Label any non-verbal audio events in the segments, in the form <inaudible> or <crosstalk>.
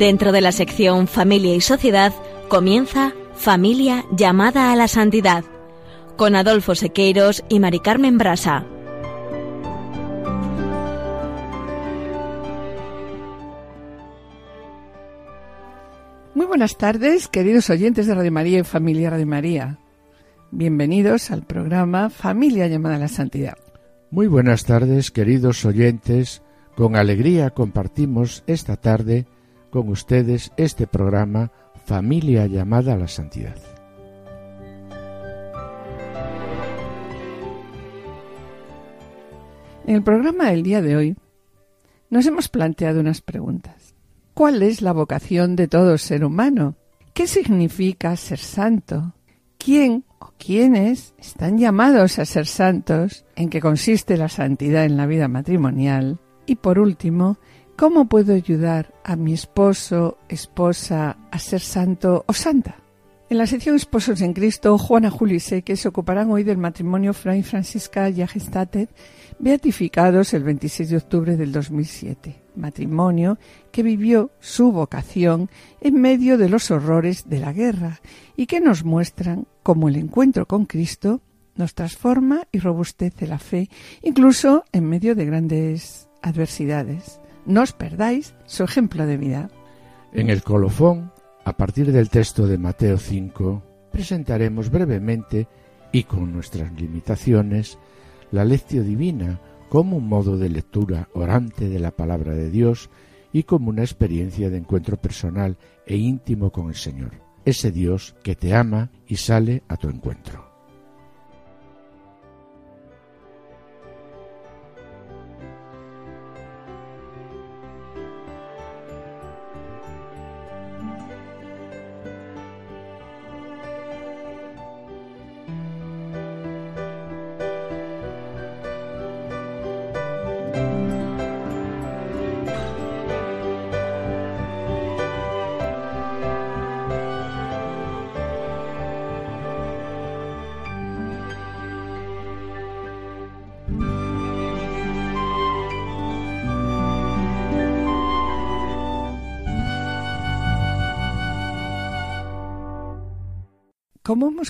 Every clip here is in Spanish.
Dentro de la sección Familia y Sociedad comienza Familia llamada a la santidad con Adolfo Sequeiros y Mari Carmen Brasa. Muy buenas tardes, queridos oyentes de Radio María y Familia Radio María. Bienvenidos al programa Familia llamada a la Santidad. Muy buenas tardes, queridos oyentes. Con alegría compartimos esta tarde con ustedes este programa Familia llamada a la Santidad. En el programa del día de hoy nos hemos planteado unas preguntas. ¿Cuál es la vocación de todo ser humano? ¿Qué significa ser santo? ¿Quién o quiénes están llamados a ser santos? ¿En qué consiste la santidad en la vida matrimonial? Y por último, ¿cómo puedo ayudar a mi esposo, esposa a ser santo o santa? En la sección Esposos en Cristo, Juana Julio y que se ocuparán hoy del matrimonio Fray Francisca y beatificados el 26 de octubre del 2007, matrimonio que vivió su vocación en medio de los horrores de la guerra y que nos muestran cómo el encuentro con Cristo nos transforma y robustece la fe, incluso en medio de grandes adversidades. No os perdáis su ejemplo de vida. En el colofón, a partir del texto de Mateo 5, presentaremos brevemente y con nuestras limitaciones la lección divina como un modo de lectura orante de la palabra de Dios y como una experiencia de encuentro personal e íntimo con el Señor, ese Dios que te ama y sale a tu encuentro.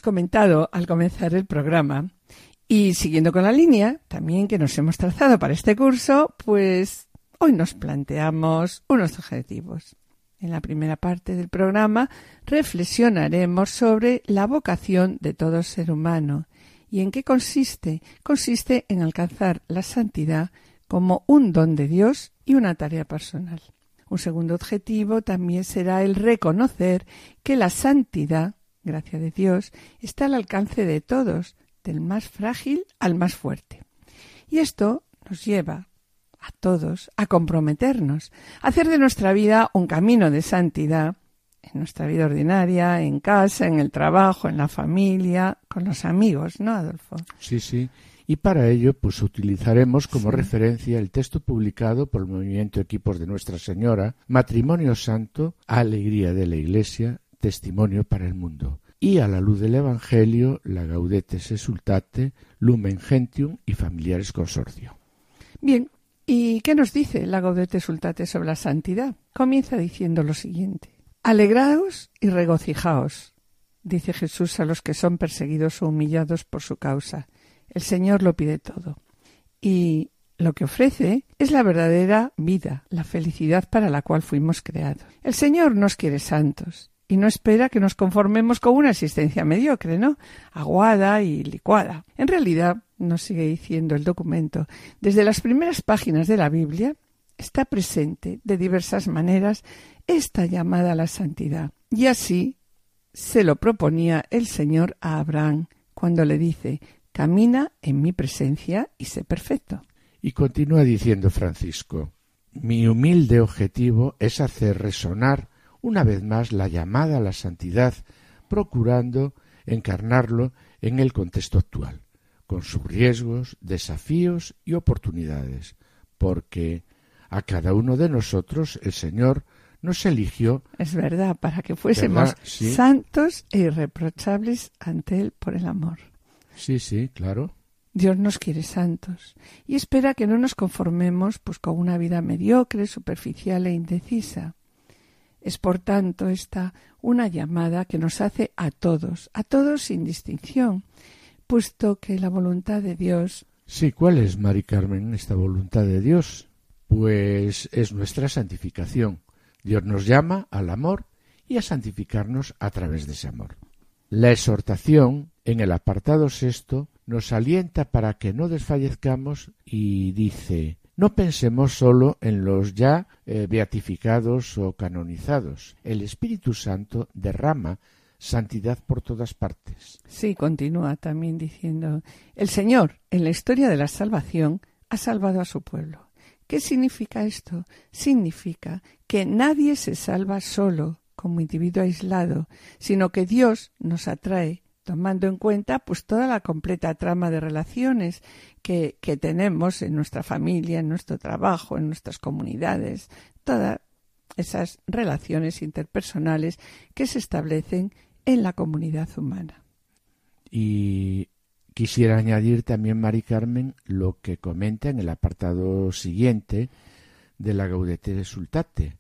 Comentado al comenzar el programa, y siguiendo con la línea también que nos hemos trazado para este curso, pues hoy nos planteamos unos objetivos. En la primera parte del programa reflexionaremos sobre la vocación de todo ser humano. ¿Y en qué consiste? Consiste en alcanzar la santidad como un don de Dios y una tarea personal. Un segundo objetivo también será el reconocer que la santidad gracia de Dios, está al alcance de todos, del más frágil al más fuerte. Y esto nos lleva a todos a comprometernos, a hacer de nuestra vida un camino de santidad, en nuestra vida ordinaria, en casa, en el trabajo, en la familia, con los amigos, ¿no, Adolfo? Sí, sí. Y para ello, pues utilizaremos como referencia el texto publicado por el Movimiento Equipos de Nuestra Señora, Matrimonio Santo, Alegría de la Iglesia, testimonio para el mundo. Y a la luz del Evangelio, la Gaudetes Exultate, Lumen Gentium y Familiares Consorcio. Bien, ¿y qué nos dice la Gaudete Exultate sobre la santidad? Comienza diciendo lo siguiente. Alegraos y regocijaos, dice Jesús a los que son perseguidos o humillados por su causa. El Señor lo pide todo. Y lo que ofrece es la verdadera vida, la felicidad para la cual fuimos creados. El Señor nos quiere santos y no espera que nos conformemos con una existencia mediocre, ¿no? Aguada y licuada. En realidad, nos sigue diciendo el documento, desde las primeras páginas de la Biblia está presente de diversas maneras esta llamada a la santidad. Y así se lo proponía el Señor a Abraham cuando le dice, camina en mi presencia y sé perfecto. Y continúa diciendo Francisco, mi humilde objetivo es hacer resonar una vez más la llamada a la santidad, procurando encarnarlo en el contexto actual, con sus riesgos, desafíos y oportunidades, porque a cada uno de nosotros el Señor nos eligió. Es verdad, para que fuésemos santos e irreprochables ante Él por el amor. Sí, sí, claro. Dios nos quiere santos y espera que no nos conformemos pues con una vida mediocre, superficial e indecisa. Es por tanto esta una llamada que nos hace a todos, a todos sin distinción, puesto que la voluntad de Dios. Sí, ¿cuál es, Mari Carmen, esta voluntad de Dios? Pues es nuestra santificación. Dios nos llama al amor y a santificarnos a través de ese amor. La exhortación, en el apartado sexto, nos alienta para que no desfallezcamos y dice no pensemos solo en los ya eh, beatificados o canonizados. El Espíritu Santo derrama santidad por todas partes. Sí, continúa también diciendo, el Señor, en la historia de la salvación, ha salvado a su pueblo. ¿Qué significa esto? Significa que nadie se salva solo, como individuo aislado, sino que Dios nos atrae tomando en cuenta pues toda la completa trama de relaciones que, que tenemos en nuestra familia, en nuestro trabajo, en nuestras comunidades, todas esas relaciones interpersonales que se establecen en la comunidad humana. Y quisiera añadir también, Mari Carmen, lo que comenta en el apartado siguiente de la Gaudete Resultate.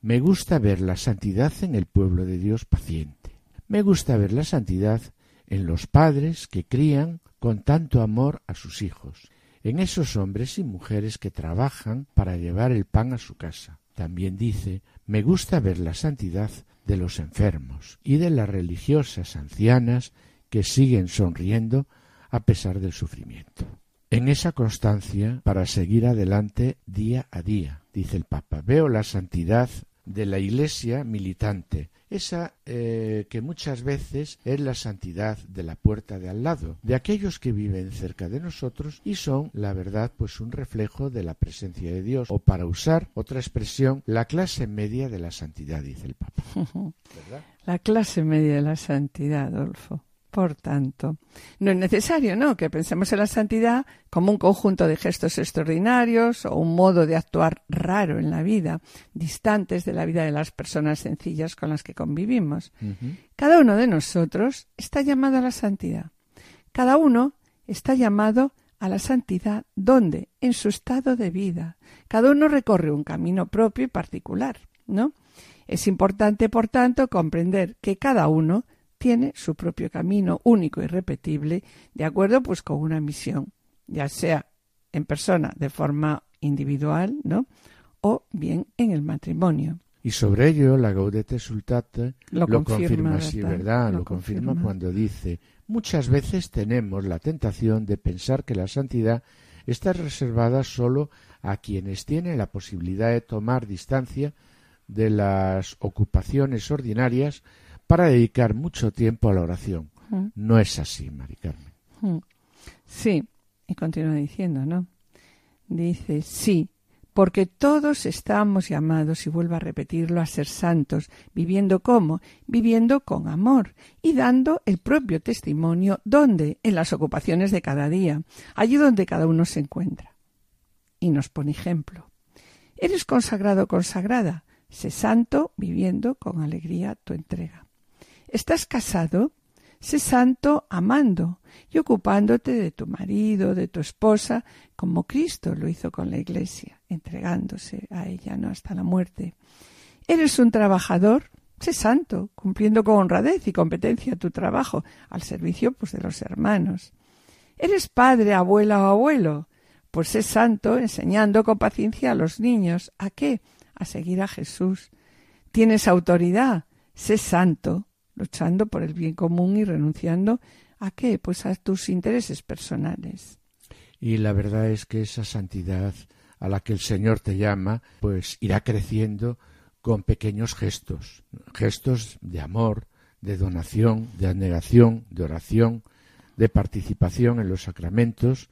Me gusta ver la santidad en el pueblo de Dios paciente. Me gusta ver la santidad en los padres que crían con tanto amor a sus hijos, en esos hombres y mujeres que trabajan para llevar el pan a su casa. También dice, me gusta ver la santidad de los enfermos y de las religiosas ancianas que siguen sonriendo a pesar del sufrimiento. En esa constancia para seguir adelante día a día, dice el Papa, veo la santidad de la Iglesia militante, esa eh, que muchas veces es la santidad de la puerta de al lado, de aquellos que viven cerca de nosotros y son, la verdad, pues un reflejo de la presencia de Dios, o para usar otra expresión, la clase media de la santidad, dice el Papa. <laughs> La clase media de la santidad, Adolfo. Por tanto, no es necesario, ¿no?, que pensemos en la santidad como un conjunto de gestos extraordinarios o un modo de actuar raro en la vida, distantes de la vida de las personas sencillas con las que convivimos. Cada uno de nosotros está llamado a la santidad. Cada uno está llamado a la santidad donde, en su estado de vida. Cada uno recorre un camino propio y particular, ¿no? Es importante, por tanto, comprender que cada uno tiene su propio camino único y repetible, de acuerdo pues con una misión, ya sea en persona de forma individual, ¿no? o bien en el matrimonio. Y sobre ello la Gaudete Sultate lo, confirma, sí, ¿verdad? Lo, confirma cuando dice, muchas veces tenemos la tentación de pensar que la santidad está reservada solo a quienes tienen la posibilidad de tomar distancia de las ocupaciones ordinarias para dedicar mucho tiempo a la oración. No es así, Mari Carmen. Sí, y continúa diciendo, ¿no? Dice, sí, porque todos estamos llamados, y vuelvo a repetirlo, a ser santos, viviendo como, viviendo con amor y dando el propio testimonio donde, en las ocupaciones de cada día, allí donde cada uno se encuentra. Y nos pone ejemplo. Eres consagrado, consagrada, sé santo, viviendo con alegría tu entrega. ¿Estás casado? Sé santo amando y ocupándote de tu marido, de tu esposa, como Cristo lo hizo con la Iglesia, entregándose a ella no hasta la muerte. ¿Eres un trabajador? Sé santo, cumpliendo con honradez y competencia tu trabajo, al servicio pues de los hermanos. ¿Eres padre, abuela o abuelo? Pues sé santo, enseñando con paciencia a los niños. ¿A qué? A seguir a Jesús. ¿Tienes autoridad? Sé santo, luchando por el bien común y renunciando a qué? Pues a tus intereses personales. Y la verdad es que esa santidad a la que el Señor te llama, pues irá creciendo con pequeños gestos, gestos de amor, de donación, de abnegación, de oración, de participación en los sacramentos,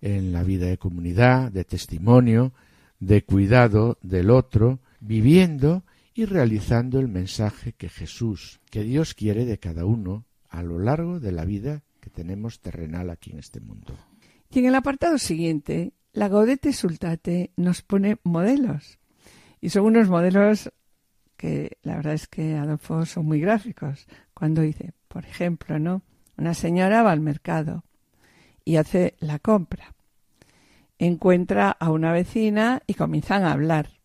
en la vida de comunidad, de testimonio, de cuidado del otro, viviendo y realizando el mensaje que Jesús, que Dios quiere de cada uno a lo largo de la vida que tenemos terrenal aquí en este mundo. Y en el apartado siguiente, la Gaudete Sultate nos pone modelos. Y son unos modelos que la verdad es que Adolfo son muy gráficos. Cuando dice, por ejemplo, ¿no? Una señora va al mercado y hace la compra. Encuentra a una vecina y comienzan a hablar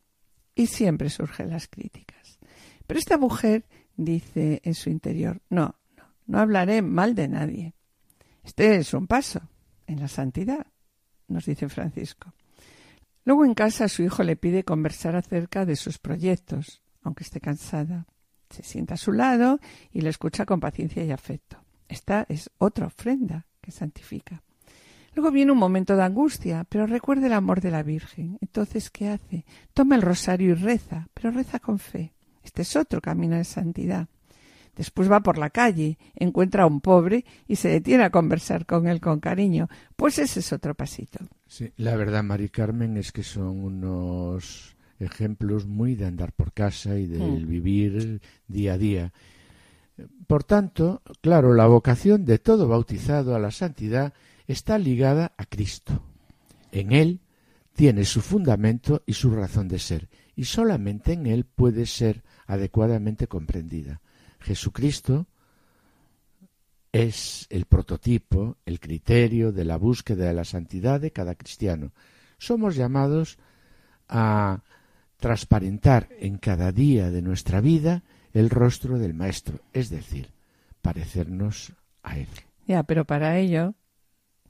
y siempre surgen las críticas. Pero esta mujer dice en su interior, no, no, no hablaré mal de nadie. Este es un paso en la santidad, nos dice Francisco. Luego en casa su hijo le pide conversar acerca de sus proyectos, aunque esté cansada. Se sienta a su lado y le escucha con paciencia y afecto. Esta es otra ofrenda que santifica. Luego viene un momento de angustia, pero recuerda el amor de la Virgen. Entonces, ¿qué hace? Toma el rosario y reza, pero reza con fe. Este es otro camino de santidad. Después va por la calle, encuentra a un pobre y se detiene a conversar con él con cariño. Pues ese es otro pasito. Sí, la verdad, Mari Carmen, es que son unos ejemplos muy de andar por casa y del Mm. vivir día a día. Por tanto, claro, la vocación de todo bautizado a la santidad está ligada a Cristo. En Él tiene su fundamento y su razón de ser, y solamente en Él puede ser adecuadamente comprendida. Jesucristo es el prototipo, el criterio de la búsqueda de la santidad de cada cristiano. Somos llamados a transparentar en cada día de nuestra vida el rostro del Maestro, es decir, parecernos a Él. Ya, pero para ello,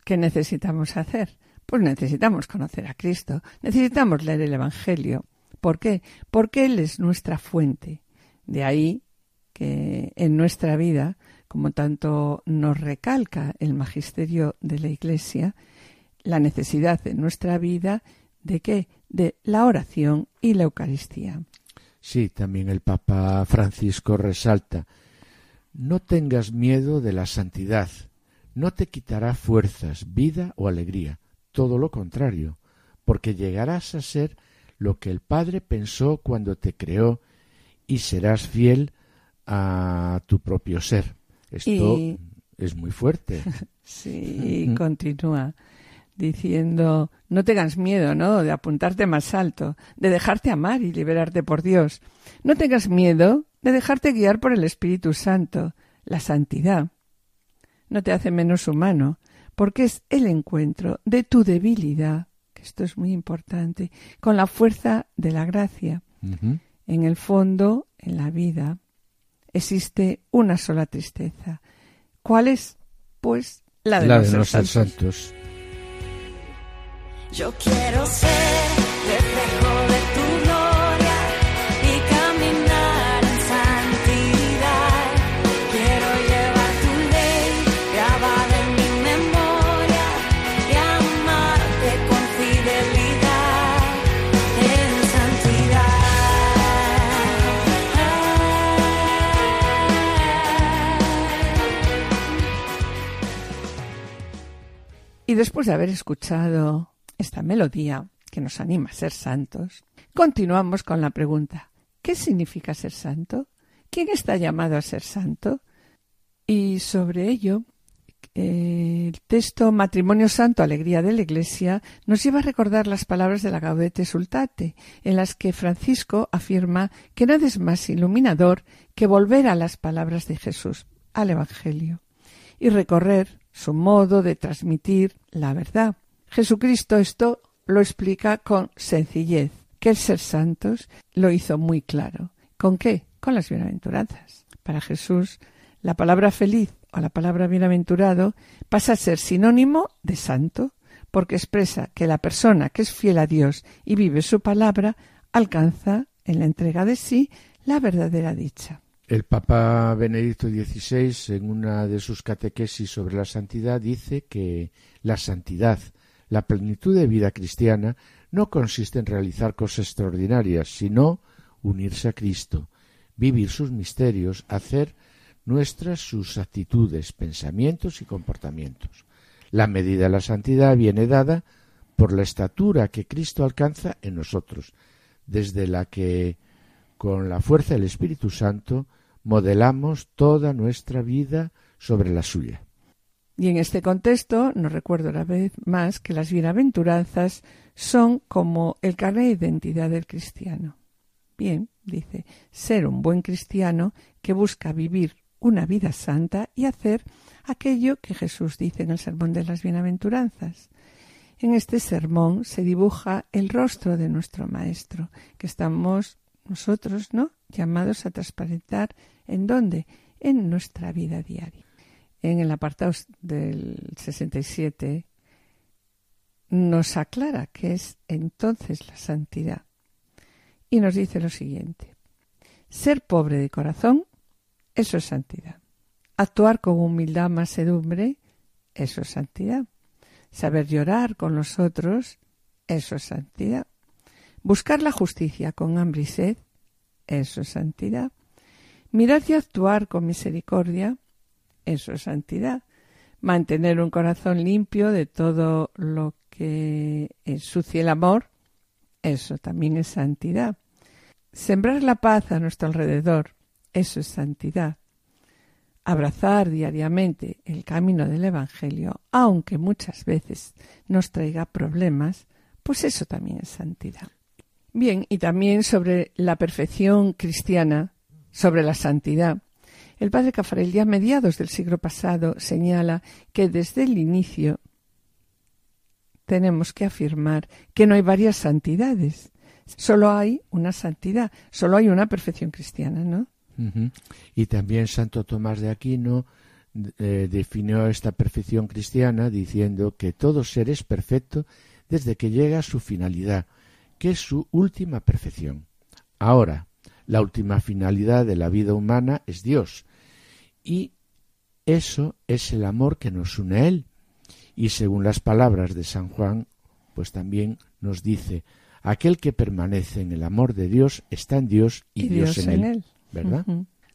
¿qué necesitamos hacer? Pues necesitamos conocer a Cristo, necesitamos leer el Evangelio. ¿Por qué? Porque Él es nuestra fuente. De ahí que en nuestra vida, como tanto nos recalca el magisterio de la Iglesia, la necesidad en nuestra vida de qué? De la oración y la Eucaristía. Sí, también el Papa Francisco resalta, no tengas miedo de la santidad, no te quitará fuerzas, vida o alegría, todo lo contrario, porque llegarás a ser lo que el Padre pensó cuando te creó y serás fiel a tu propio ser. Esto Y- es muy fuerte. <laughs> Sí, continúa diciendo, no tengas miedo, ¿no? De apuntarte más alto, de dejarte amar y liberarte por Dios. No tengas miedo de dejarte guiar por el Espíritu Santo, la santidad. No te hace menos humano, porque es el encuentro de tu debilidad, que esto es muy importante, con la fuerza de la gracia. En el fondo, en la vida, existe una sola tristeza. ¿Cuál es? Pues la de, La no de ser santos. santos. Yo quiero ser Y después de haber escuchado esta melodía que nos anima a ser santos, continuamos con la pregunta, ¿qué significa ser santo? ¿Quién está llamado a ser santo? Y sobre ello, el texto Matrimonio Santo, Alegría de la Iglesia, nos lleva a recordar las palabras de la Gaudete Sultate, en las que Francisco afirma que nada es más iluminador que volver a las palabras de Jesús, al Evangelio, y recorrer su modo de transmitir la verdad. Jesucristo esto lo explica con sencillez, que el ser santos lo hizo muy claro. ¿Con qué? Con las bienaventuranzas. Para Jesús, la palabra feliz o la palabra bienaventurado pasa a ser sinónimo de santo, porque expresa que la persona que es fiel a Dios y vive su palabra alcanza, en la entrega de sí, la verdadera dicha. El Papa Benedicto XVI, en una de sus catequesis sobre la santidad, dice que la santidad, la plenitud de vida cristiana, no consiste en realizar cosas extraordinarias, sino unirse a Cristo, vivir sus misterios, hacer nuestras sus actitudes, pensamientos y comportamientos. La medida de la santidad viene dada por la estatura que Cristo alcanza en nosotros, desde la que, con la fuerza del Espíritu Santo, modelamos toda nuestra vida sobre la suya. Y en este contexto nos recuerdo una vez más que las bienaventuranzas son como el carnet de identidad del cristiano. Bien, dice, ser un buen cristiano que busca vivir una vida santa y hacer aquello que Jesús dice en el Sermón de las Bienaventuranzas. En este sermón se dibuja el rostro de nuestro Maestro, que estamos nosotros, ¿no? Llamados a transparentar en dónde? En nuestra vida diaria. En el apartado del 67 nos aclara qué es entonces la santidad. Y nos dice lo siguiente. Ser pobre de corazón, eso es santidad. Actuar con humildad, mansedumbre, eso es santidad. Saber llorar con los otros, eso es santidad. Buscar la justicia con hambre y sed, eso es santidad. Mirar y actuar con misericordia, eso es santidad. Mantener un corazón limpio de todo lo que ensucie el amor, eso también es santidad. Sembrar la paz a nuestro alrededor, eso es santidad. Abrazar diariamente el camino del Evangelio, aunque muchas veces nos traiga problemas, pues eso también es santidad. Bien, y también sobre la perfección cristiana, sobre la santidad. El padre Cafarel, ya a mediados del siglo pasado, señala que desde el inicio tenemos que afirmar que no hay varias santidades, solo hay una santidad, solo hay una perfección cristiana, ¿no? Y también Santo Tomás de Aquino eh, definió esta perfección cristiana diciendo que todo ser es perfecto desde que llega a su finalidad, que es su última perfección. Ahora, la última finalidad de la vida humana es Dios, y eso es el amor que nos une a Él. Y según las palabras de San Juan, pues también nos dice, aquel que permanece en el amor de Dios está en Dios y, Dios, en, él. ¿Verdad?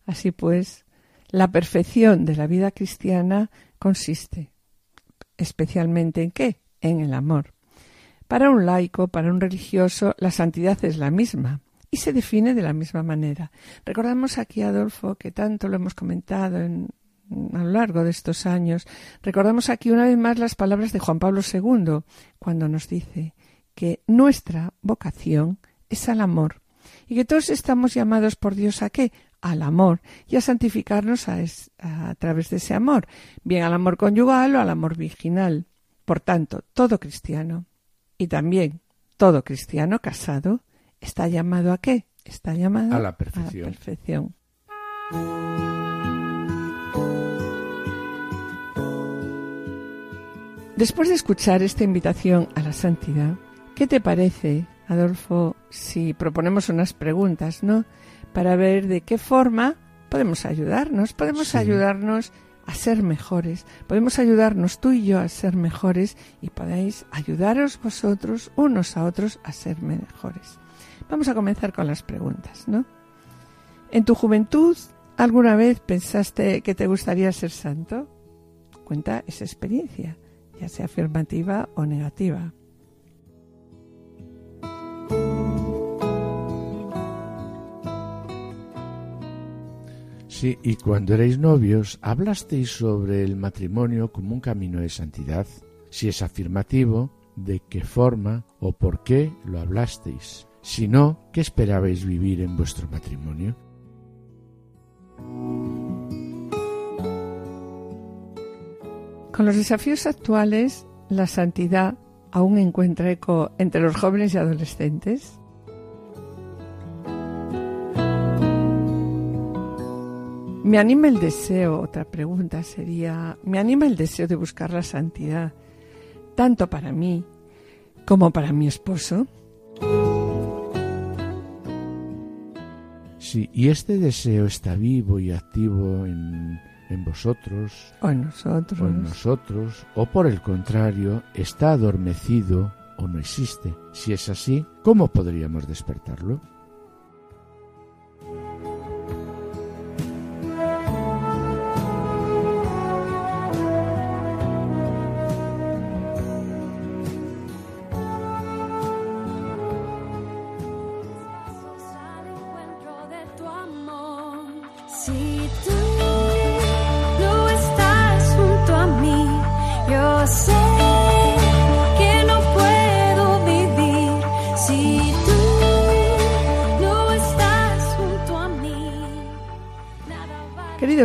Así pues, la perfección de la vida cristiana consiste especialmente en qué? En el amor. Para un laico, para un religioso, la santidad es la misma y se define de la misma manera. Recordamos aquí, Adolfo, que tanto lo hemos comentado en- a lo largo de estos años. Recordamos aquí una vez más las palabras de Juan Pablo II, cuando nos dice que nuestra vocación es al amor y que todos estamos llamados por Dios a qué? Al amor y a santificarnos a, a través de ese amor, bien al amor conyugal o al amor virginal. Por tanto, todo cristiano y también todo cristiano casado está llamado a qué? Está llamado A la perfección. perfección. Después de escuchar esta invitación a la santidad, ¿qué te parece, Adolfo, si proponemos unas preguntas, ¿no? Para ver de qué forma podemos ayudarnos, podemos Sí. ayudarnos a ser mejores, podemos ayudarnos tú y yo a ser mejores y podéis ayudaros vosotros unos a otros a ser mejores. Vamos a comenzar con las preguntas, ¿no? ¿En tu juventud alguna vez pensaste que te gustaría ser santo? Cuenta esa experiencia, ya sea afirmativa o negativa. Y cuando erais novios, ¿hablasteis sobre el matrimonio como un camino de santidad? Si es afirmativo, ¿de qué forma o por qué lo hablasteis? Si no, ¿qué esperabais vivir en vuestro matrimonio? Con los desafíos actuales, la santidad aún encuentra eco entre los jóvenes y adolescentes. Me anima el deseo, otra pregunta sería, me anima el deseo de buscar la santidad, tanto para mí como para mi esposo. Sí, y este deseo está vivo y activo en, en vosotros O en nosotros. o en nosotros, o por el contrario, está adormecido o no existe. Si es así, ¿cómo podríamos despertarlo?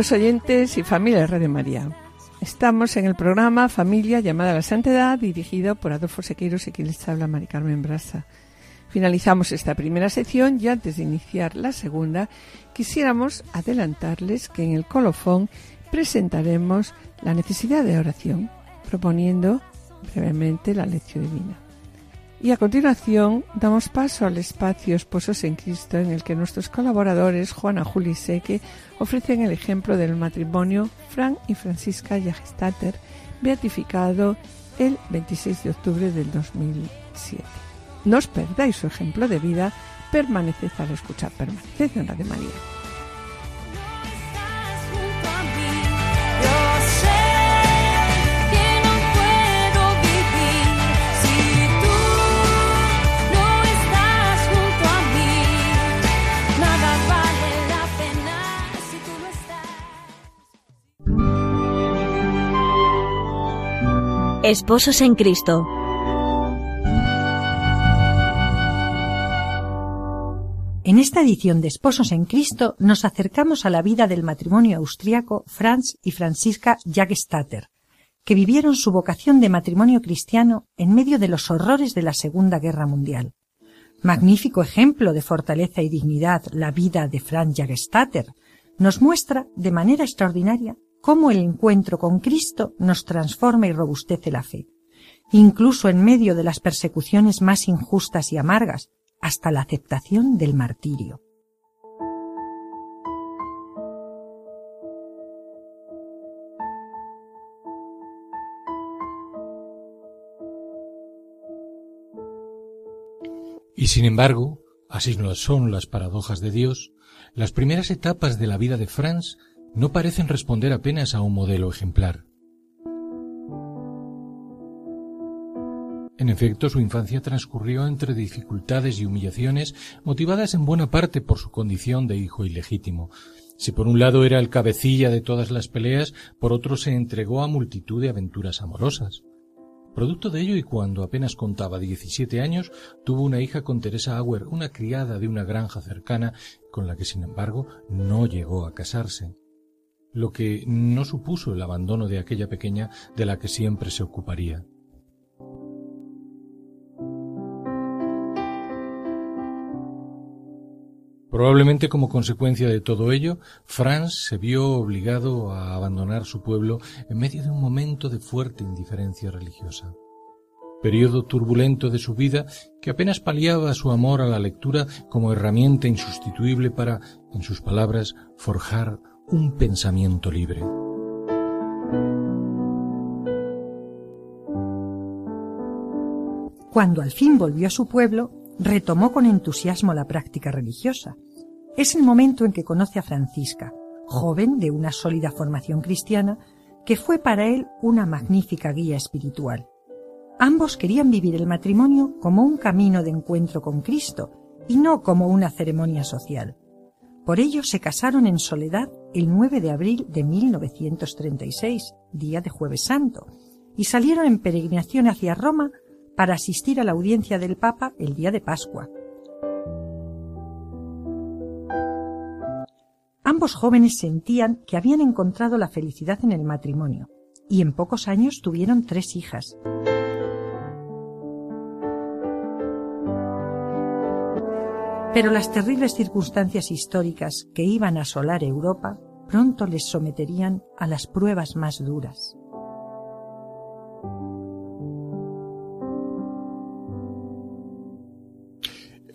Oyentes y familia de Radio María, estamos en el programa Familia llamada a la Santidad, dirigido por Adolfo Sequeiros y quien les habla Mari Carmen Brasa. Finalizamos esta primera sección y antes de iniciar la segunda, quisiéramos adelantarles que en el colofón presentaremos la necesidad de oración, proponiendo brevemente la lección divina. Y a continuación damos paso al espacio Esposos en Cristo en el que nuestros colaboradores Juana Juli Seque ofrecen el ejemplo del matrimonio Frank y Francisca Jagestater beatificado el 26 de octubre del 2007. No os perdáis su ejemplo de vida, permaneced al escuchar, permaneced en Radio María. Esposos en Cristo. En esta edición de Esposos en Cristo nos acercamos a la vida del matrimonio austriaco Franz y Francisca Jagstatter, que vivieron su vocación de matrimonio cristiano en medio de los horrores de la Segunda Guerra Mundial. Magnífico ejemplo de fortaleza y dignidad la vida de Franz Jagstatter nos muestra de manera extraordinaria cómo el encuentro con Cristo nos transforma y robustece la fe, incluso en medio de las persecuciones más injustas y amargas, hasta la aceptación del martirio. Y sin embargo, así no son las paradojas de Dios, las primeras etapas de la vida de Franz no parecen responder apenas a un modelo ejemplar. En efecto, su infancia transcurrió entre dificultades y humillaciones motivadas en buena parte por su condición de hijo ilegítimo. Si por un lado era el cabecilla de todas las peleas, por otro se entregó a multitud de aventuras amorosas. Producto de ello y cuando apenas contaba 17 años, tuvo una hija con Teresa Auer, una criada de una granja cercana, con la que sin embargo no llegó a casarse, lo que no supuso el abandono de aquella pequeña de la que siempre se ocuparía. Probablemente como consecuencia de todo ello, Franz se vio obligado a abandonar su pueblo en medio de un momento de fuerte indiferencia religiosa. Periodo turbulento de su vida que apenas paliaba su amor a la lectura como herramienta insustituible para, en sus palabras, forjar un pensamiento libre. Cuando al fin volvió a su pueblo, retomó con entusiasmo la práctica religiosa. Es el momento en que conoce a Francisca, joven de una sólida formación cristiana, que fue para él una magnífica guía espiritual. Ambos querían vivir el matrimonio como un camino de encuentro con Cristo y no como una ceremonia social. Por ello se casaron en soledad el 9 de abril de 1936, día de jueves santo, y salieron en peregrinación hacia Roma para asistir a la audiencia del Papa el día de Pascua. Ambos jóvenes sentían que habían encontrado la felicidad en el matrimonio y en pocos años tuvieron tres hijas. Pero las terribles circunstancias históricas que iban a asolar Europa pronto les someterían a las pruebas más duras.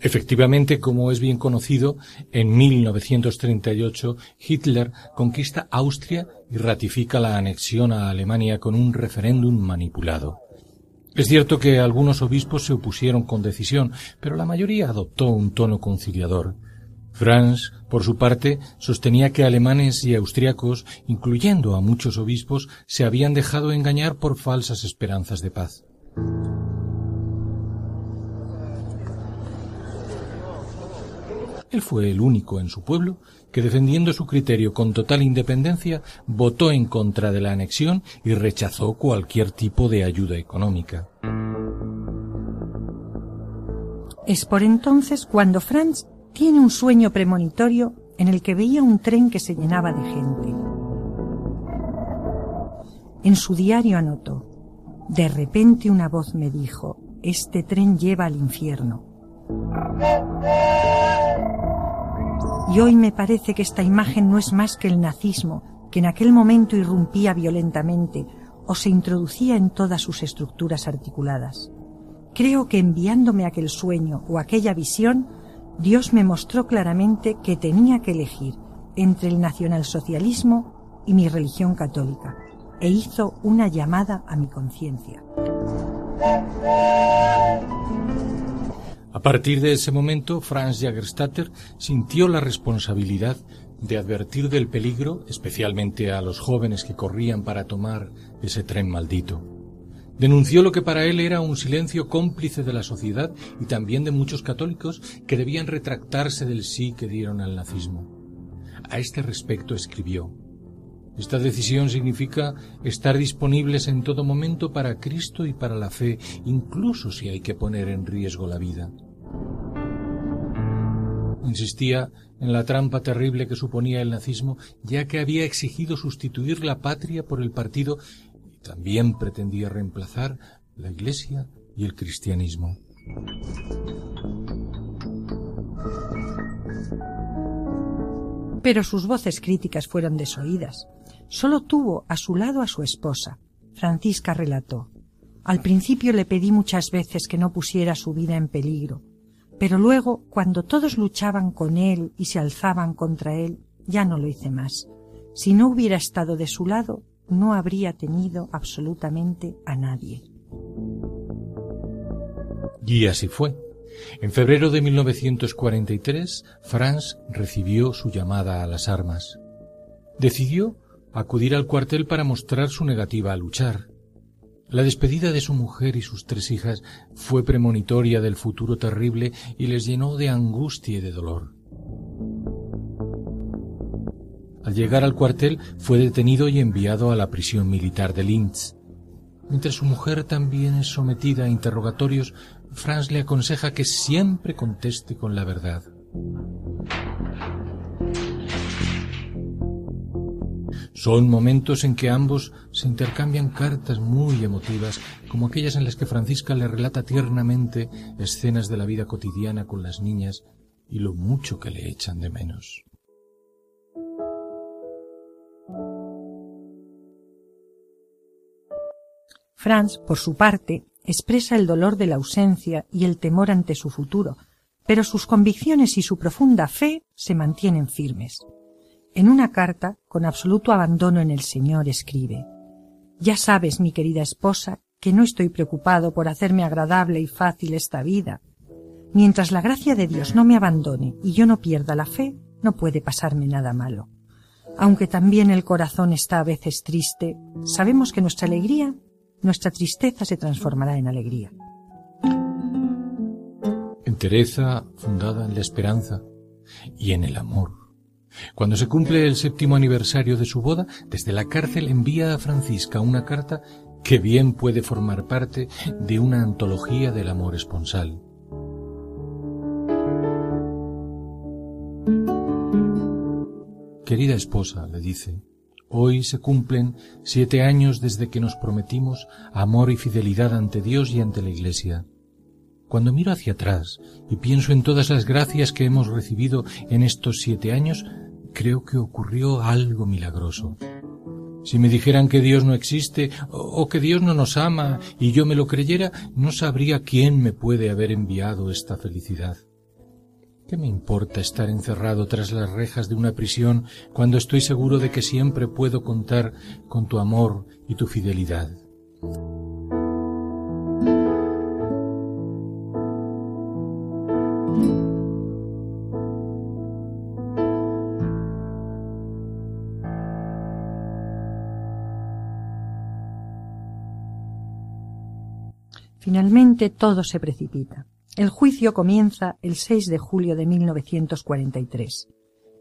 Efectivamente, como es bien conocido, en 1938 Hitler conquista Austria y ratifica la anexión a Alemania con un referéndum manipulado. Es cierto que algunos obispos se opusieron con decisión, pero la mayoría adoptó un tono conciliador. Franz, por su parte, sostenía que alemanes y austriacos, incluyendo a muchos obispos, se habían dejado engañar por falsas esperanzas de paz. Él fue el único en su pueblo que, defendiendo su criterio con total independencia, votó en contra de la anexión y rechazó cualquier tipo de ayuda económica. Es por entonces cuando Franz tiene un sueño premonitorio en el que veía un tren que se llenaba de gente. En su diario anotó, de repente una voz me dijo, este tren lleva al infierno. Y hoy me parece que esta imagen no es más que el nazismo, que en aquel momento irrumpía violentamente o se introducía en todas sus estructuras articuladas. Creo que enviándome aquel sueño o aquella visión, Dios me mostró claramente que tenía que elegir entre el nacionalsocialismo y mi religión católica, e hizo una llamada a mi conciencia. A partir de ese momento, Franz Jagerstatter sintió la responsabilidad de advertir del peligro, especialmente a los jóvenes que corrían para tomar ese tren maldito. Denunció lo que para él era un silencio cómplice de la sociedad y también de muchos católicos que debían retractarse del sí que dieron al nazismo. A este respecto escribió Esta decisión significa estar disponibles en todo momento para Cristo y para la fe, incluso si hay que poner en riesgo la vida. Insistía en la trampa terrible que suponía el nazismo, ya que había exigido sustituir la patria por el partido y también pretendía reemplazar la Iglesia y el cristianismo. Pero sus voces críticas fueron desoídas. Solo tuvo a su lado a su esposa. Francisca relató. Al principio le pedí muchas veces que no pusiera su vida en peligro, pero luego, cuando todos luchaban con él y se alzaban contra él, ya no lo hice más. Si no hubiera estado de su lado, no habría tenido absolutamente a nadie. Y así fue. En febrero de 1943, Franz recibió su llamada a las armas. Decidió acudir al cuartel para mostrar su negativa a luchar. La despedida de su mujer y sus tres hijas fue premonitoria del futuro terrible y les llenó de angustia y de dolor. Al llegar al cuartel fue detenido y enviado a la prisión militar de Linz. Mientras su mujer también es sometida a interrogatorios, Franz le aconseja que siempre conteste con la verdad. Son momentos en que ambos se intercambian cartas muy emotivas, como aquellas en las que Francisca le relata tiernamente escenas de la vida cotidiana con las niñas y lo mucho que le echan de menos. Franz, por su parte, expresa el dolor de la ausencia y el temor ante su futuro, pero sus convicciones y su profunda fe se mantienen firmes. En una carta, con absoluto abandono en el Señor, escribe Ya sabes, mi querida esposa, que no estoy preocupado por hacerme agradable y fácil esta vida. Mientras la gracia de Dios no me abandone y yo no pierda la fe, no puede pasarme nada malo. Aunque también el corazón está a veces triste, sabemos que nuestra alegría, nuestra tristeza se transformará en alegría. Entereza fundada en la esperanza y en el amor. Cuando se cumple el séptimo aniversario de su boda, desde la cárcel envía a Francisca una carta que bien puede formar parte de una antología del amor esponsal. Querida esposa, le dice, hoy se cumplen siete años desde que nos prometimos amor y fidelidad ante Dios y ante la Iglesia. Cuando miro hacia atrás y pienso en todas las gracias que hemos recibido en estos siete años, creo que ocurrió algo milagroso. Si me dijeran que Dios no existe o que Dios no nos ama y yo me lo creyera, no sabría quién me puede haber enviado esta felicidad. ¿Qué me importa estar encerrado tras las rejas de una prisión cuando estoy seguro de que siempre puedo contar con tu amor y tu fidelidad? Todo se precipita. El juicio comienza el 6 de julio de 1943.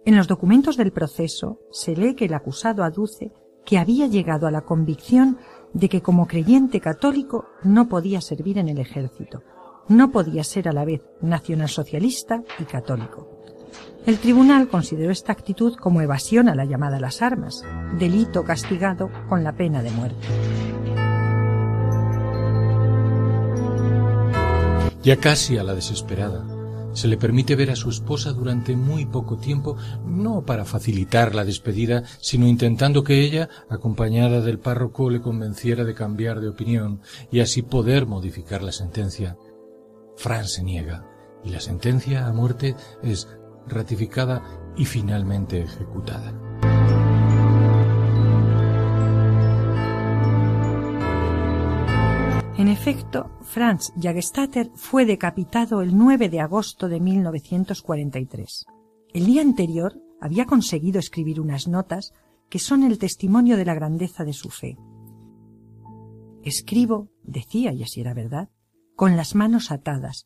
En los documentos del proceso se lee que el acusado aduce que había llegado a la convicción de que como creyente católico no podía servir en el ejército, no podía ser a la vez nacionalsocialista y católico. El tribunal consideró esta actitud como evasión a la llamada a las armas, delito castigado con la pena de muerte. Ya casi a la desesperada, Se le permite ver a su esposa durante muy poco tiempo, no para facilitar la despedida, sino intentando que ella, acompañada del párroco, le convenciera de cambiar de opinión y así poder modificar la sentencia. Fran se niega y la sentencia a muerte es ratificada y finalmente ejecutada. En efecto, Franz Jagstatter fue decapitado el 9 de agosto de 1943. El día anterior había conseguido escribir unas notas que son el testimonio de la grandeza de su fe. Escribo, decía, y así era verdad, con las manos atadas,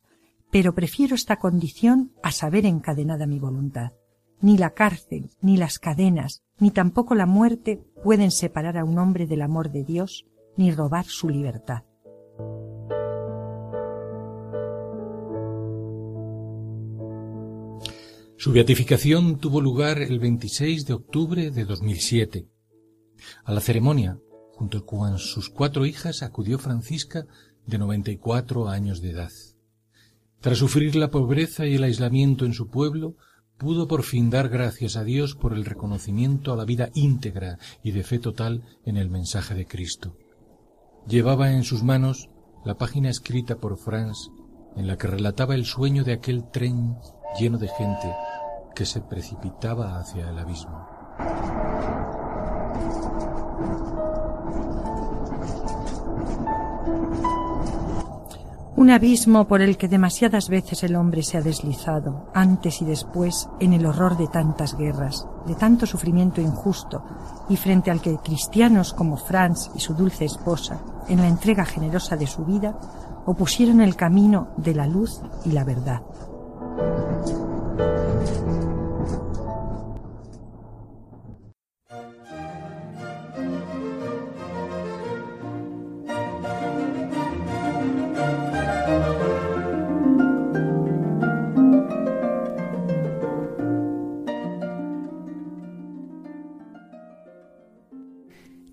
pero prefiero esta condición a saber encadenada mi voluntad. Ni la cárcel, ni las cadenas, ni tampoco la muerte pueden separar a un hombre del amor de Dios, ni robar su libertad. Su beatificación tuvo lugar el 26 de octubre de 2007. A la ceremonia, junto con sus cuatro hijas, acudió Francisca, de 94 años de edad. Tras sufrir la pobreza y el aislamiento en su pueblo, pudo por fin dar gracias a Dios por el reconocimiento a la vida íntegra y de fe total en el mensaje de Cristo. Llevaba en sus manos la página escrita por Franz en la que relataba el sueño de aquel tren lleno de gente que se precipitaba hacia el abismo. Un abismo por el que demasiadas veces el hombre se ha deslizado, antes y después, en el horror de tantas guerras, de tanto sufrimiento injusto, y frente al que cristianos como Franz y su dulce esposa, en la entrega generosa de su vida, opusieron el camino de la luz y la verdad.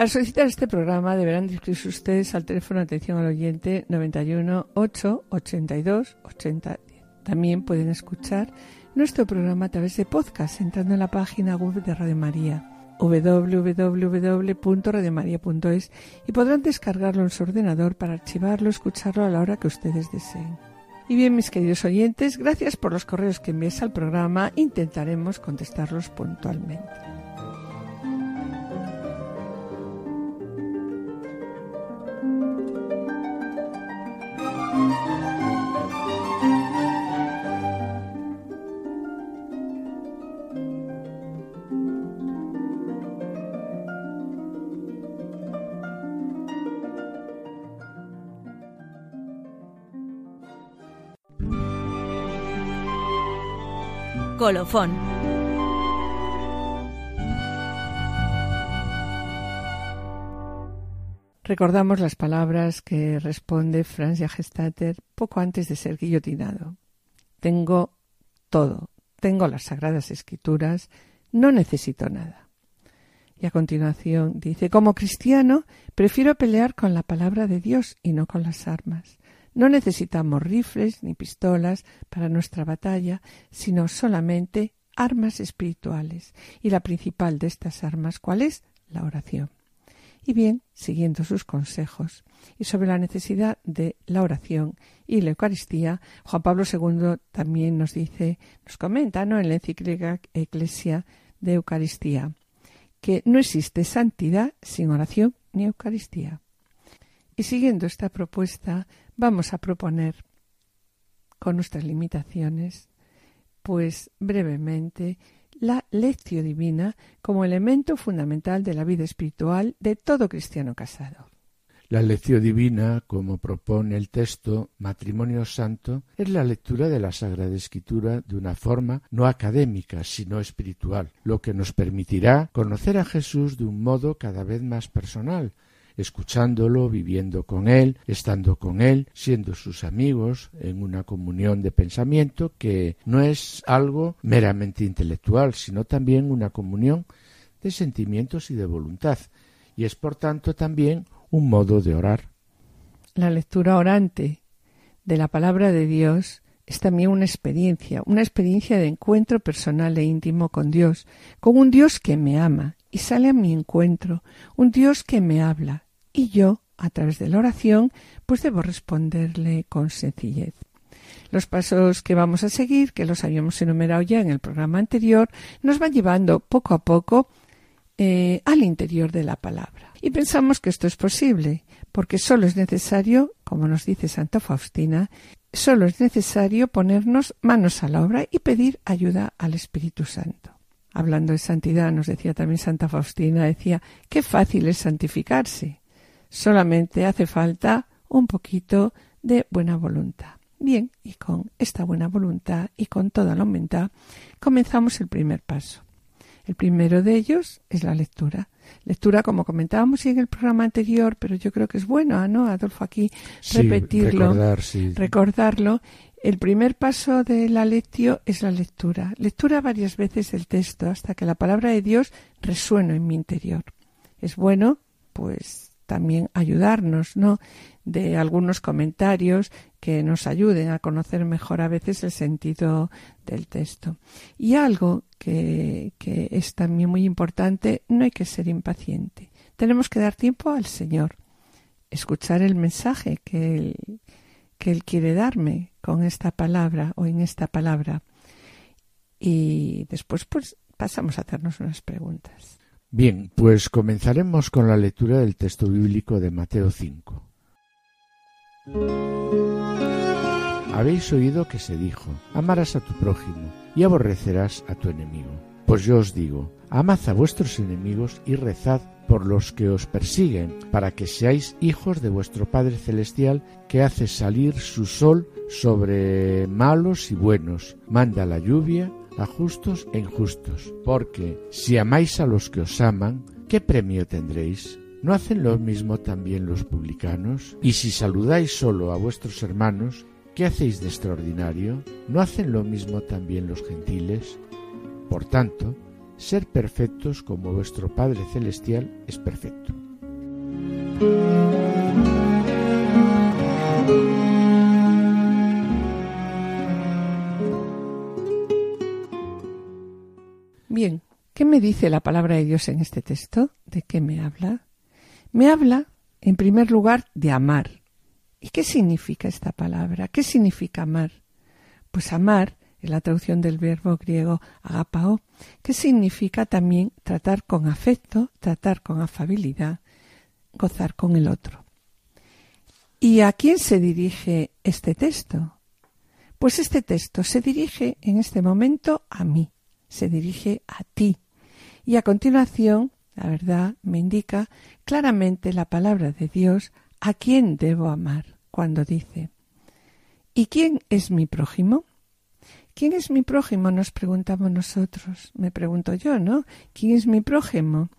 Para solicitar este programa deberán inscribirse ustedes al teléfono de atención al oyente 91 8 82 80 10. También pueden escuchar nuestro programa a través de podcast entrando en la página web de Radio María www.radiomaria.es y podrán descargarlo en su ordenador para archivarlo, escucharlo a la hora que ustedes deseen. Y bien, mis queridos oyentes, gracias por los correos que envíes al programa. Intentaremos contestarlos puntualmente. Colofón. Recordamos las palabras que responde Franz Jagestatter poco antes de ser guillotinado. Tengo todo, tengo las sagradas escrituras, no necesito nada. Y a continuación dice, como cristiano, prefiero pelear con la palabra de Dios y no con las armas. No necesitamos rifles ni pistolas para nuestra batalla, sino solamente armas espirituales. Y la principal de estas armas, ¿cuál es? La oración. Y bien, siguiendo sus consejos y sobre la necesidad de la oración y la Eucaristía, Juan Pablo II también nos dice, nos comenta ¿no? en la encíclica Eclesia de Eucaristía, que no existe santidad sin oración ni Eucaristía. Y siguiendo esta propuesta, vamos a proponer, con nuestras limitaciones, pues brevemente, la lección divina como elemento fundamental de la vida espiritual de todo cristiano casado. La lección divina, como propone el texto Matrimonio Santo, es la lectura de la Sagrada Escritura de una forma no académica, sino espiritual, lo que nos permitirá conocer a Jesús de un modo cada vez más personal, escuchándolo, viviendo con él, estando con él, siendo sus amigos, en una comunión de pensamiento que no es algo meramente intelectual, sino también una comunión de sentimientos y de voluntad, y es por tanto también un modo de orar. La lectura orante de la palabra de Dios es también una experiencia, una experiencia de encuentro personal e íntimo con Dios, con un Dios que me ama y sale a mi encuentro, un Dios que me habla, y yo, a través de la oración, pues debo responderle con sencillez. Los pasos que vamos a seguir, que los habíamos enumerado ya en el programa anterior, nos van llevando poco a poco eh, al interior de la palabra. Y pensamos que esto es posible, porque solo es necesario, como nos dice Santa Faustina, solo es necesario ponernos manos a la obra y pedir ayuda al Espíritu Santo. Hablando de santidad, nos decía también Santa Faustina, decía, qué fácil es santificarse. Solamente hace falta un poquito de buena voluntad. Bien, y con esta buena voluntad y con toda la humildad comenzamos el primer paso. El primero de ellos es la lectura. Lectura, como comentábamos en el programa anterior, pero yo creo que es bueno, ¿no, Adolfo, aquí Sí, repetirlo, recordar, sí. recordarlo. El primer paso de la lectio es la lectura. Lectura varias veces del texto hasta que la palabra de Dios resuene en mi interior. Es bueno, pues también ayudarnos, ¿no? De algunos comentarios que nos ayuden a conocer mejor a veces el sentido del texto. Y algo que, que es también muy importante, no hay que ser impaciente. Tenemos que dar tiempo al Señor, escuchar el mensaje que Él, que Él quiere darme con esta palabra o en esta palabra. Y después pues pasamos a hacernos unas preguntas. Bien, pues comenzaremos con la lectura del texto bíblico de Mateo 5. Habéis oído que se dijo, amarás a tu prójimo y aborrecerás a tu enemigo. Pues yo os digo, amad a vuestros enemigos y rezad por los que os persiguen, para que seáis hijos de vuestro Padre Celestial, que hace salir su sol sobre malos y buenos, manda la lluvia a justos e injustos. Porque si amáis a los que os aman, ¿qué premio tendréis? ¿No hacen lo mismo también los publicanos? Y si saludáis solo a vuestros hermanos, ¿qué hacéis de extraordinario? ¿No hacen lo mismo también los gentiles? Por tanto, ser perfectos como vuestro Padre Celestial es perfecto. ¿Qué me dice la palabra de Dios en este texto? ¿De qué me habla? Me habla, en primer lugar, de amar. ¿Y qué significa esta palabra? ¿Qué significa amar? Pues amar es la traducción del verbo griego agapao, que significa también tratar con afecto, tratar con afabilidad, gozar con el otro. ¿Y a quién se dirige este texto? Pues este texto se dirige en este momento a mí, se dirige a ti. Y a continuación, la verdad, me indica claramente la palabra de Dios a quién debo amar cuando dice, ¿y quién es mi prójimo? ¿Quién es mi prójimo? Nos preguntamos nosotros. Me pregunto yo, ¿no? ¿Quién es mi prójimo?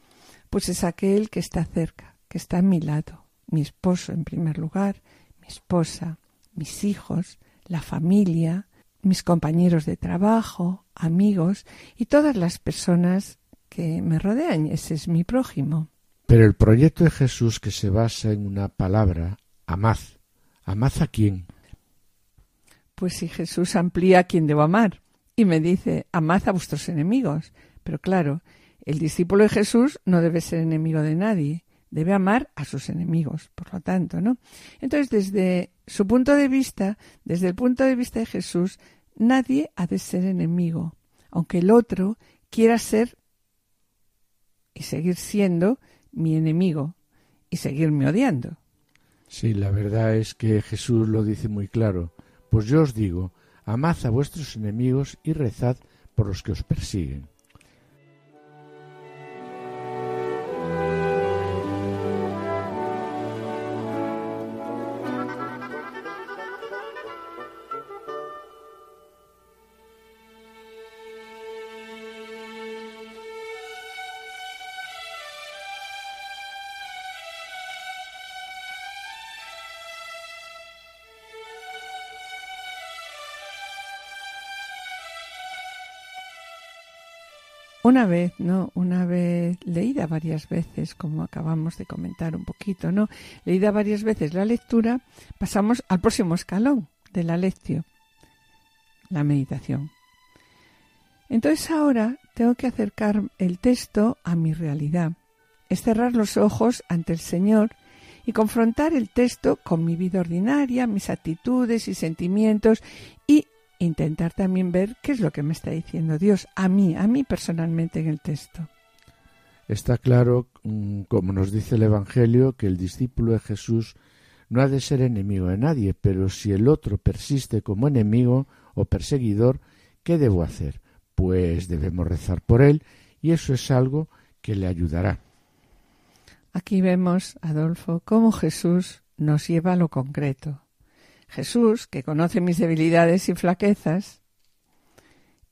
Pues es aquel que está cerca, que está a mi lado. Mi esposo en primer lugar, mi esposa, mis hijos, la familia, mis compañeros de trabajo, amigos y todas las personas que me rodean. Ese es mi prójimo. Pero el proyecto de Jesús que se basa en una palabra, amad. ¿Amad a quién? Pues si Jesús amplía a quien debo amar y me dice, amad a vuestros enemigos. Pero claro, el discípulo de Jesús no debe ser enemigo de nadie, debe amar a sus enemigos, por lo tanto, ¿no? Entonces, desde su punto de vista, desde el punto de vista de Jesús, nadie ha de ser enemigo, aunque el otro quiera ser y seguir siendo mi enemigo y seguirme odiando. Sí, la verdad es que Jesús lo dice muy claro. Pues yo os digo, amad a vuestros enemigos y rezad por los que os persiguen. Una vez, ¿no? Una vez leída varias veces, como acabamos de comentar un poquito, ¿no? Leída varias veces la lectura, pasamos al próximo escalón de la lección, la meditación. Entonces ahora tengo que acercar el texto a mi realidad, es cerrar los ojos ante el Señor y confrontar el texto con mi vida ordinaria, mis actitudes y sentimientos y intentar también ver qué es lo que me está diciendo Dios a mí, a mí personalmente en el texto. Está claro, mm, como nos dice el Evangelio, que el discípulo de Jesús no ha de ser enemigo de nadie, pero si el otro persiste como enemigo o perseguidor, ¿qué debo hacer? Pues debemos rezar por él y eso es algo que le ayudará. Aquí vemos, Adolfo, cómo Jesús nos lleva a lo concreto. Jesús, que conoce mis debilidades y flaquezas,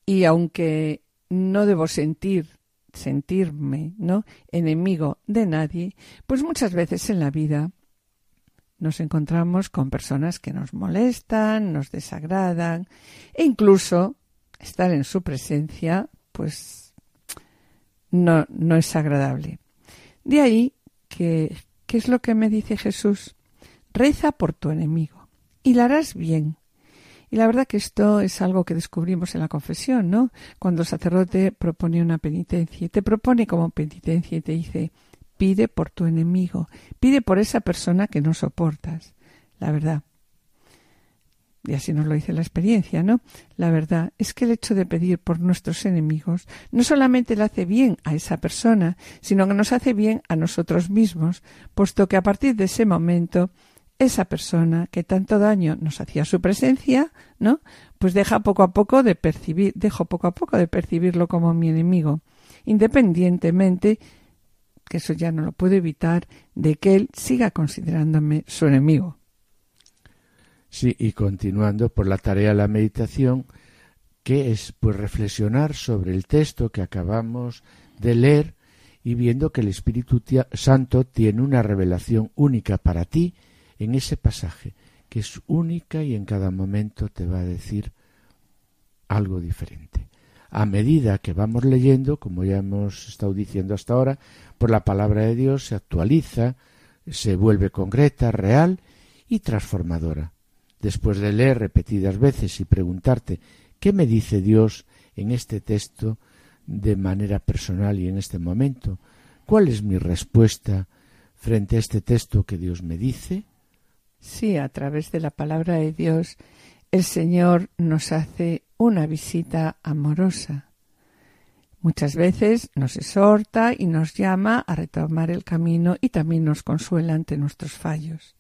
y aunque no debo sentir, sentirme, ¿no? enemigo de nadie, pues muchas veces en la vida nos encontramos con personas que nos molestan, nos desagradan, e incluso estar en su presencia, pues no, no es agradable. De ahí que, ¿qué es lo que me dice Jesús? Reza por tu enemigo y la harás bien. Y la verdad que esto es algo que descubrimos en la confesión, ¿no? Cuando el sacerdote propone una penitencia, te propone como penitencia y te dice, pide por tu enemigo, pide por esa persona que no soportas. La verdad. Y así nos lo dice la experiencia, ¿no? La verdad es que el hecho de pedir por nuestros enemigos no solamente le hace bien a esa persona, sino que nos hace bien a nosotros mismos, puesto que a partir de ese momento esa persona que tanto daño nos hacía su presencia, ¿no? Pues deja poco a poco de percibir, dejo poco a poco de percibirlo como mi enemigo, independientemente que eso ya no lo puedo evitar de que él siga considerándome su enemigo. Sí, y continuando por la tarea de la meditación, que es pues reflexionar sobre el texto que acabamos de leer y viendo que el Espíritu Santo tiene una revelación única para ti en ese pasaje, que es única y en cada momento te va a decir algo diferente. A medida que vamos leyendo, como ya hemos estado diciendo hasta ahora, por la palabra de Dios se actualiza, se vuelve concreta, real y transformadora. Después de leer repetidas veces y preguntarte ¿qué me dice Dios en este texto de manera personal y en este momento? ¿Cuál es mi respuesta frente a este texto que Dios me dice? Sí, a través de la palabra de Dios, el Señor nos hace una visita amorosa. Muchas veces nos exhorta y nos llama a retomar el camino y también nos consuela ante nuestros fallos.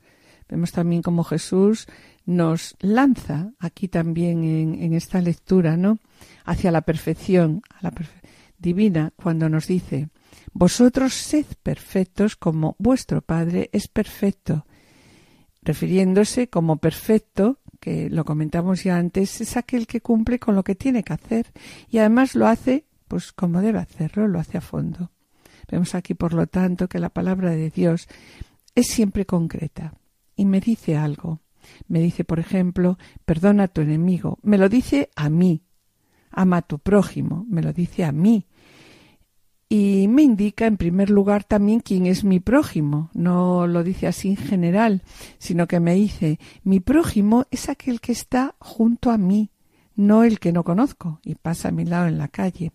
Vemos también cómo Jesús nos lanza aquí también en, esta lectura, ¿no? Hacia la perfección, a la divina, cuando nos dice, vosotros sed perfectos como vuestro Padre es perfecto refiriéndose como perfecto, que lo comentamos ya antes, es aquel que cumple con lo que tiene que hacer y además lo hace pues como debe hacerlo, lo hace a fondo. Vemos aquí, por lo tanto, que la palabra de Dios es siempre concreta y me dice algo. Me dice, por ejemplo, perdona a tu enemigo. Me lo dice a mí. Ama a tu prójimo. Me lo dice a mí y me indica en primer lugar también quién es mi prójimo. No lo dice así en general, sino que me dice mi prójimo es aquel que está junto a mí, no el que no conozco y pasa a mi lado en la calle.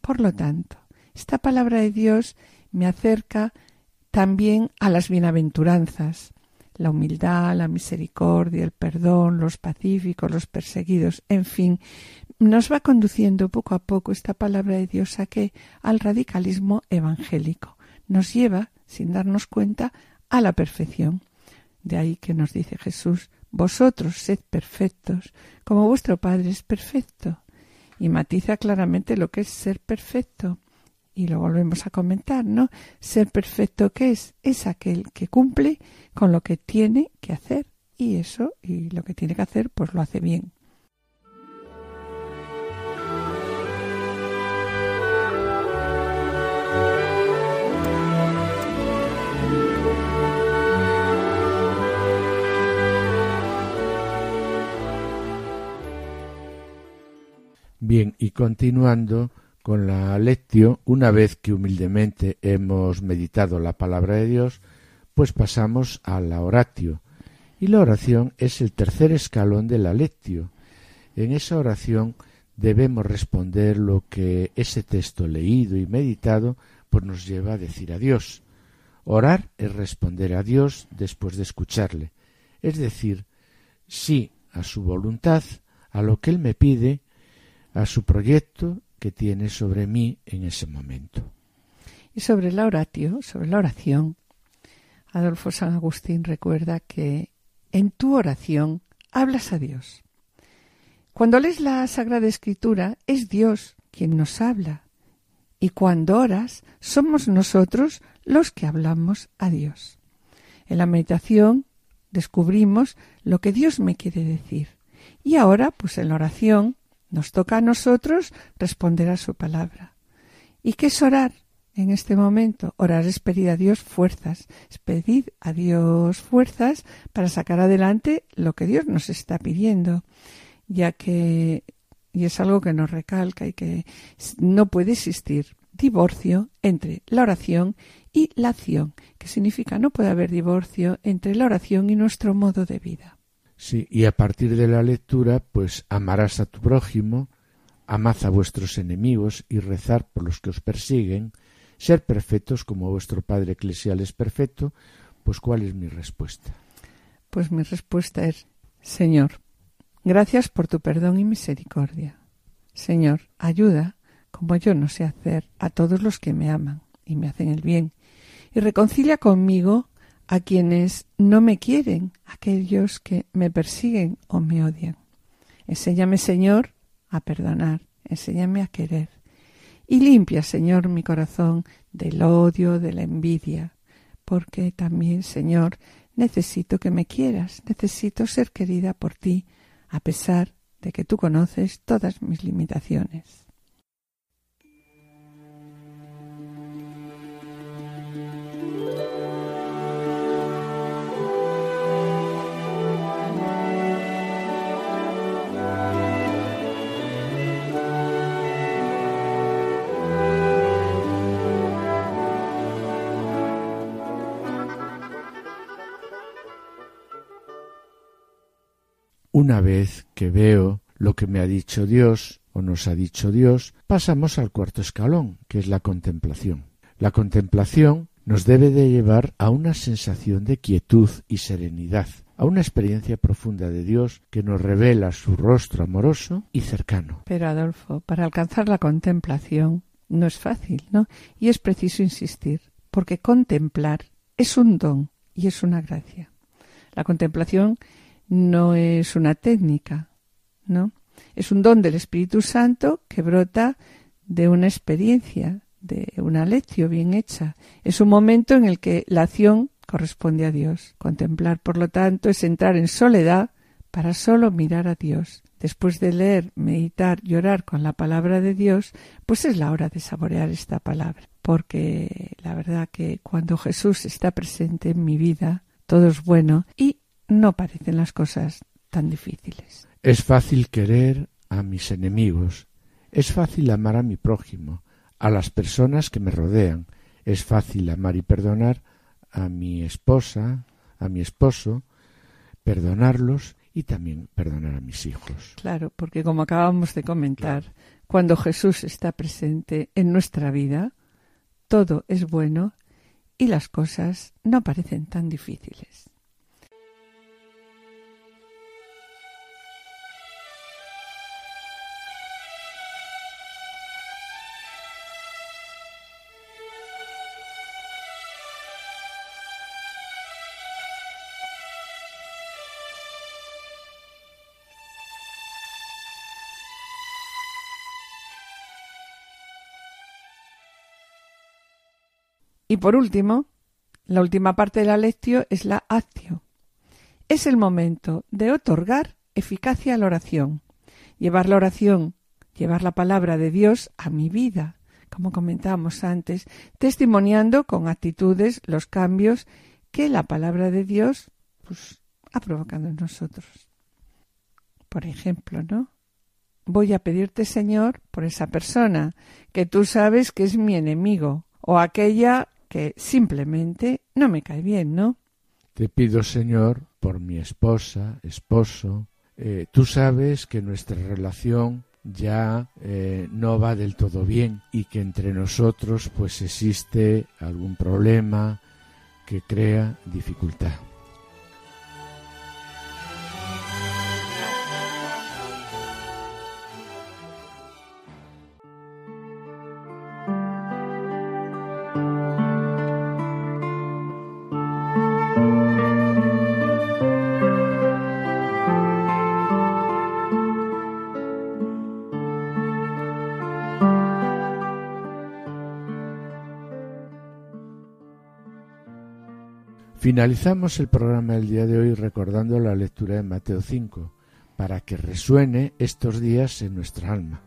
Por lo tanto, esta palabra de Dios me acerca también a las bienaventuranzas, la humildad, la misericordia, el perdón, los pacíficos, los perseguidos, en fin, nos va conduciendo poco a poco esta palabra de Dios a que al radicalismo evangélico nos lleva, sin darnos cuenta, a la perfección. De ahí que nos dice Jesús, vosotros sed perfectos, como vuestro Padre es perfecto. Y matiza claramente lo que es ser perfecto. Y lo volvemos a comentar, ¿no? Ser perfecto, ¿qué es? Es aquel que cumple con lo que tiene que hacer. Y eso, y lo que tiene que hacer, pues lo hace bien. Bien, y continuando Con la lectio, una vez que humildemente hemos meditado la palabra de Dios, pues pasamos a la oratio. Y la oración es el tercer escalón de la lectio. En esa oración debemos responder lo que ese texto leído y meditado pues nos lleva a decir a Dios. Orar es responder a Dios después de escucharle, es decir, sí a su voluntad, a lo que Él me pide, a su proyecto que tiene sobre mí en ese momento. Y sobre la oratio, sobre la oración, Adolfo San Agustín recuerda que en tu oración hablas a Dios. Cuando lees la Sagrada Escritura, es Dios quien nos habla. Y cuando oras, somos nosotros los que hablamos a Dios. En la meditación descubrimos lo que Dios me quiere decir. Y ahora, pues en la oración, nos toca a nosotros responder a su palabra. ¿Y qué es orar? En este momento, orar es pedir a Dios fuerzas, es pedir a Dios fuerzas para sacar adelante lo que Dios nos está pidiendo, ya que, y es algo que nos recalca y que no puede existir divorcio entre la oración y la acción, que significa no puede haber divorcio entre la oración y nuestro modo de vida. Sí, y a partir de la lectura, pues amarás a tu prójimo, amad a vuestros enemigos y rezar por los que os persiguen, ser perfectos como vuestro Padre Eclesial es perfecto, pues ¿cuál es mi respuesta? Pues mi respuesta es, Señor, gracias por tu perdón y misericordia. Señor, ayuda, como yo no sé hacer, a todos los que me aman y me hacen el bien, y reconcilia conmigo a quienes no me quieren, aquellos que me persiguen o me odian. Enséñame, Señor, a perdonar, enséñame a querer. Y limpia, Señor, mi corazón del odio, de la envidia, porque también, Señor, necesito que me quieras, necesito ser querida por ti, a pesar de que tú conoces todas mis limitaciones. Una vez que veo lo que me ha dicho Dios o nos ha dicho Dios, pasamos al cuarto escalón, que es la contemplación. La contemplación nos debe de llevar a una sensación de quietud y serenidad, a una experiencia profunda de Dios que nos revela su rostro amoroso y cercano. Pero Adolfo, para alcanzar la contemplación no es fácil, ¿no? Y es preciso insistir, porque contemplar es un don y es una gracia. La contemplación no es una técnica, ¿no? Es un don del Espíritu Santo que brota de una experiencia, de una lección bien hecha. Es un momento en el que la acción corresponde a Dios. Contemplar, por lo tanto, es entrar en soledad para solo mirar a Dios. Después de leer, meditar, llorar con la palabra de Dios, pues es la hora de saborear esta palabra. Porque la verdad que cuando Jesús está presente en mi vida, todo es bueno y no parecen las cosas tan difíciles. Es fácil querer a mis enemigos, es fácil amar a mi prójimo, a las personas que me rodean, es fácil amar y perdonar a mi esposa, a mi esposo, perdonarlos y también perdonar a mis hijos. Claro, porque como acabamos de comentar, cuando Jesús está presente en nuestra vida, todo es bueno y las cosas no parecen tan difíciles. Y por último, la última parte de la lectio es la actio. Es el momento de otorgar eficacia a la oración, llevar la oración, llevar la palabra de Dios a mi vida, como comentábamos antes, testimoniando con actitudes los cambios que la palabra de Dios pues, ha provocado en nosotros. Por ejemplo, ¿no? voy a pedirte, Señor, por esa persona que tú sabes que es mi enemigo o aquella que simplemente no me cae bien, ¿no? Te pido, Señor, por mi esposa, esposo. Eh, tú sabes que nuestra relación ya eh, no va del todo bien y que entre nosotros pues existe algún problema que crea dificultad. Finalizamos el programa del día de hoy recordando la lectura de Mateo 5, para que resuene estos días en nuestra alma.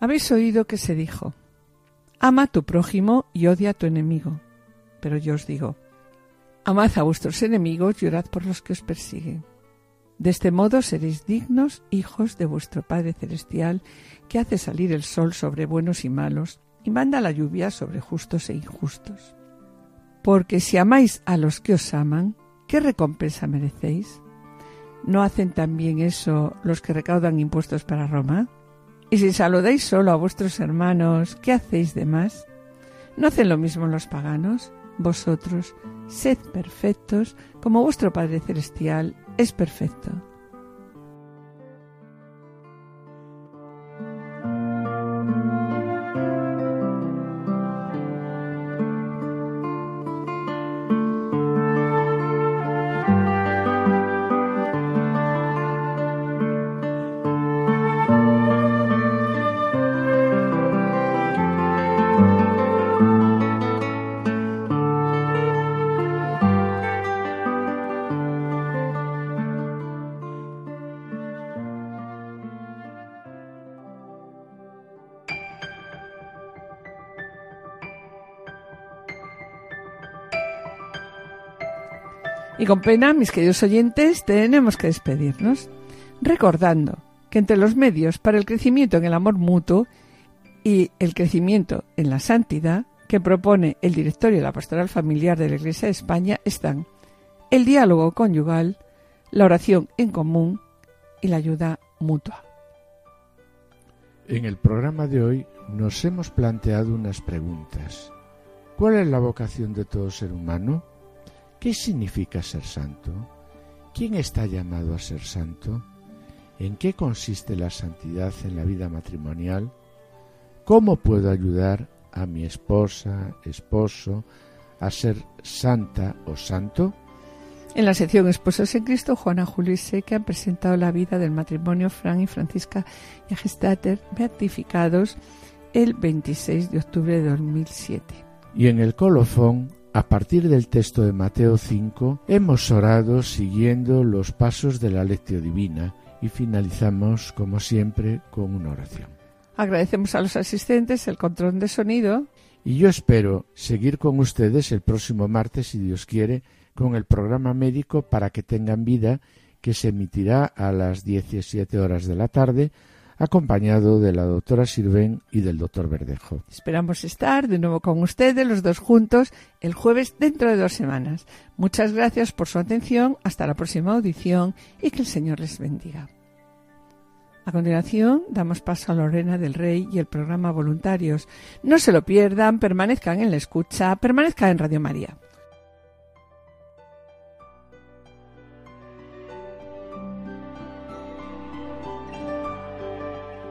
Habéis oído que se dijo, ama a tu prójimo y odia a tu enemigo. Pero yo os digo, amad a vuestros enemigos y orad por los que os persiguen. De este modo seréis dignos hijos de vuestro Padre Celestial, que hace salir el sol sobre buenos y malos, y manda la lluvia sobre justos e injustos. Porque si amáis a los que os aman, ¿qué recompensa merecéis? ¿No hacen también eso los que recaudan impuestos para Roma? Y si saludáis solo a vuestros hermanos, ¿qué hacéis de más? ¿No hacen lo mismo los paganos? Vosotros, sed perfectos, como vuestro Padre Celestial es perfecto. Con pena, mis queridos oyentes, tenemos que despedirnos, recordando que entre los medios para el crecimiento en el amor mutuo y el crecimiento en la santidad que propone el directorio de la Pastoral Familiar de la Iglesia de España están el diálogo conyugal, la oración en común y la ayuda mutua. En el programa de hoy nos hemos planteado unas preguntas. ¿Cuál es la vocación de todo ser humano? ¿Qué significa ser santo? ¿Quién está llamado a ser santo? ¿En qué consiste la santidad en la vida matrimonial? ¿Cómo puedo ayudar a mi esposa, esposo, a ser santa o santo? En la sección Esposos en Cristo, Juana Julio y Seque han presentado la vida del matrimonio Fran y Francisca Yagestater, beatificados el 26 de octubre de 2007. Y en el colofón, a partir del texto de Mateo 5, hemos orado siguiendo los pasos de la lectio divina y finalizamos, como siempre, con una oración. Agradecemos a los asistentes el control de sonido. Y yo espero seguir con ustedes el próximo martes, si Dios quiere, con el programa médico para que tengan vida que se emitirá a las 17 horas de la tarde acompañado de la doctora Sirven y del doctor Verdejo. Esperamos estar de nuevo con ustedes los dos juntos el jueves dentro de dos semanas. Muchas gracias por su atención, hasta la próxima audición y que el Señor les bendiga. A continuación, damos paso a Lorena del Rey y el programa Voluntarios. No se lo pierdan, permanezcan en la escucha, permanezcan en Radio María.